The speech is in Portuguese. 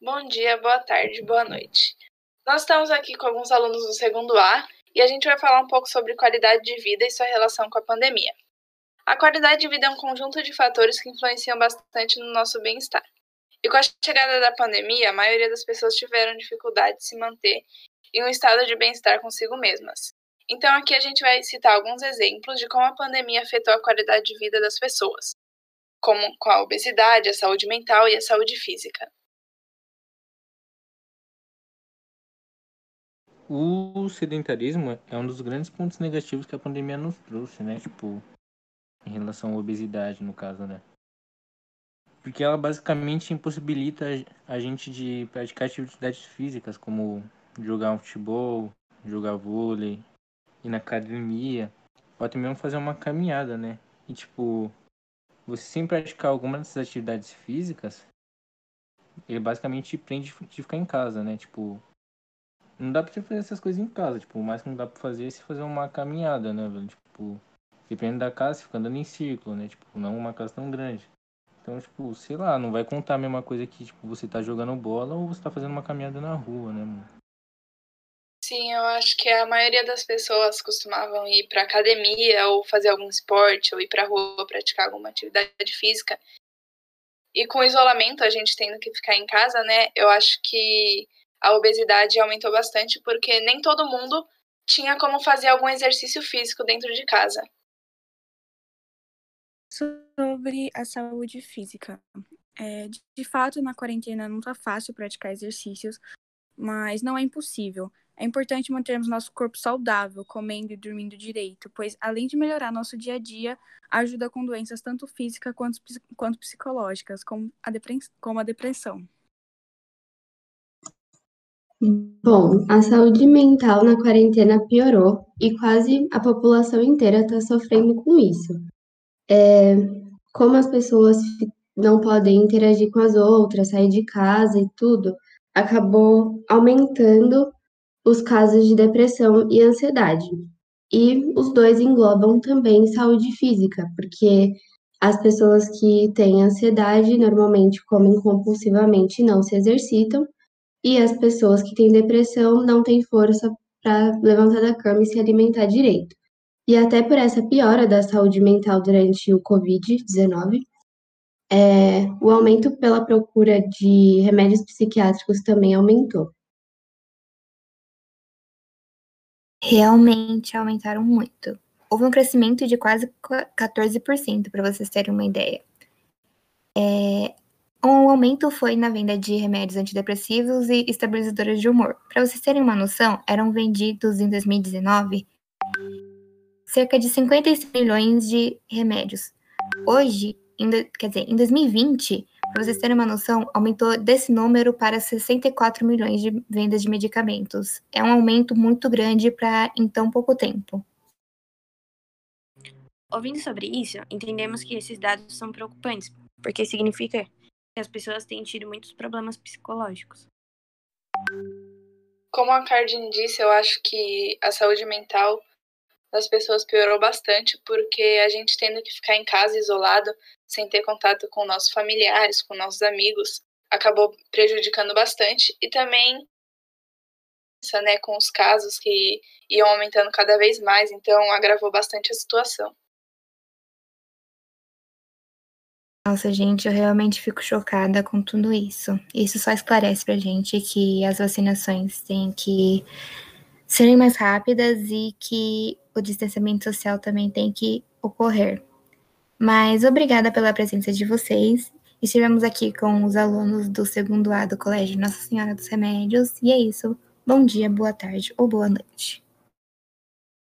Bom dia, boa tarde, boa noite. Nós estamos aqui com alguns alunos do segundo A e a gente vai falar um pouco sobre qualidade de vida e sua relação com a pandemia. A qualidade de vida é um conjunto de fatores que influenciam bastante no nosso bem-estar. E com a chegada da pandemia, a maioria das pessoas tiveram dificuldade de se manter em um estado de bem-estar consigo mesmas. Então, aqui a gente vai citar alguns exemplos de como a pandemia afetou a qualidade de vida das pessoas, como com a obesidade, a saúde mental e a saúde física. O sedentarismo é um dos grandes pontos negativos que a pandemia nos trouxe, né? Tipo, em relação à obesidade, no caso, né? Porque ela basicamente impossibilita a gente de praticar atividades físicas, como jogar um futebol, jogar vôlei, ir na academia, ou até mesmo fazer uma caminhada, né? E tipo, você sem praticar alguma dessas atividades físicas, ele basicamente te prende de ficar em casa, né? Tipo, não dá pra você fazer essas coisas em casa, tipo, o mais que não dá pra fazer é se fazer uma caminhada, né, velho? Tipo, dependendo da casa, você fica andando em círculo, né? Tipo, não uma casa tão grande. Então, tipo, sei lá, não vai contar a mesma coisa que, tipo, você tá jogando bola ou você tá fazendo uma caminhada na rua, né, mano? Sim, eu acho que a maioria das pessoas costumavam ir para academia ou fazer algum esporte ou ir para rua praticar alguma atividade física. E com o isolamento, a gente tendo que ficar em casa, né? Eu acho que a obesidade aumentou bastante porque nem todo mundo tinha como fazer algum exercício físico dentro de casa. Sobre a saúde física. É, de fato, na quarentena não tá fácil praticar exercícios, mas não é impossível. É importante mantermos nosso corpo saudável, comendo e dormindo direito, pois além de melhorar nosso dia a dia, ajuda com doenças tanto físicas quanto, quanto psicológicas, como a, como a depressão. Bom, a saúde mental na quarentena piorou e quase a população inteira está sofrendo com isso. É, como as pessoas não podem interagir com as outras, sair de casa e tudo, acabou aumentando os casos de depressão e ansiedade. E os dois englobam também saúde física, porque as pessoas que têm ansiedade normalmente comem compulsivamente e não se exercitam, e as pessoas que têm depressão não têm força para levantar da cama e se alimentar direito. E até por essa piora da saúde mental durante o Covid-19, é, o aumento pela procura de remédios psiquiátricos também aumentou. realmente aumentaram muito. Houve um crescimento de quase 14%, para vocês terem uma ideia. É, um aumento foi na venda de remédios antidepressivos e estabilizadores de humor. Para vocês terem uma noção, eram vendidos em 2019 cerca de 56 milhões de remédios. Hoje, em, quer dizer, em 2020, para vocês terem uma noção, aumentou desse número para 64 milhões de vendas de medicamentos. É um aumento muito grande para em tão pouco tempo. Ouvindo sobre isso, entendemos que esses dados são preocupantes, porque significa as pessoas têm tido muitos problemas psicológicos. Como a Cardin disse, eu acho que a saúde mental das pessoas piorou bastante, porque a gente tendo que ficar em casa isolado, sem ter contato com nossos familiares, com nossos amigos, acabou prejudicando bastante e também né, com os casos que iam aumentando cada vez mais, então agravou bastante a situação. Nossa, gente, eu realmente fico chocada com tudo isso. Isso só esclarece pra gente que as vacinações têm que serem mais rápidas e que o distanciamento social também tem que ocorrer. Mas obrigada pela presença de vocês. Estivemos aqui com os alunos do segundo A do Colégio Nossa Senhora dos Remédios. E é isso. Bom dia, boa tarde ou boa noite.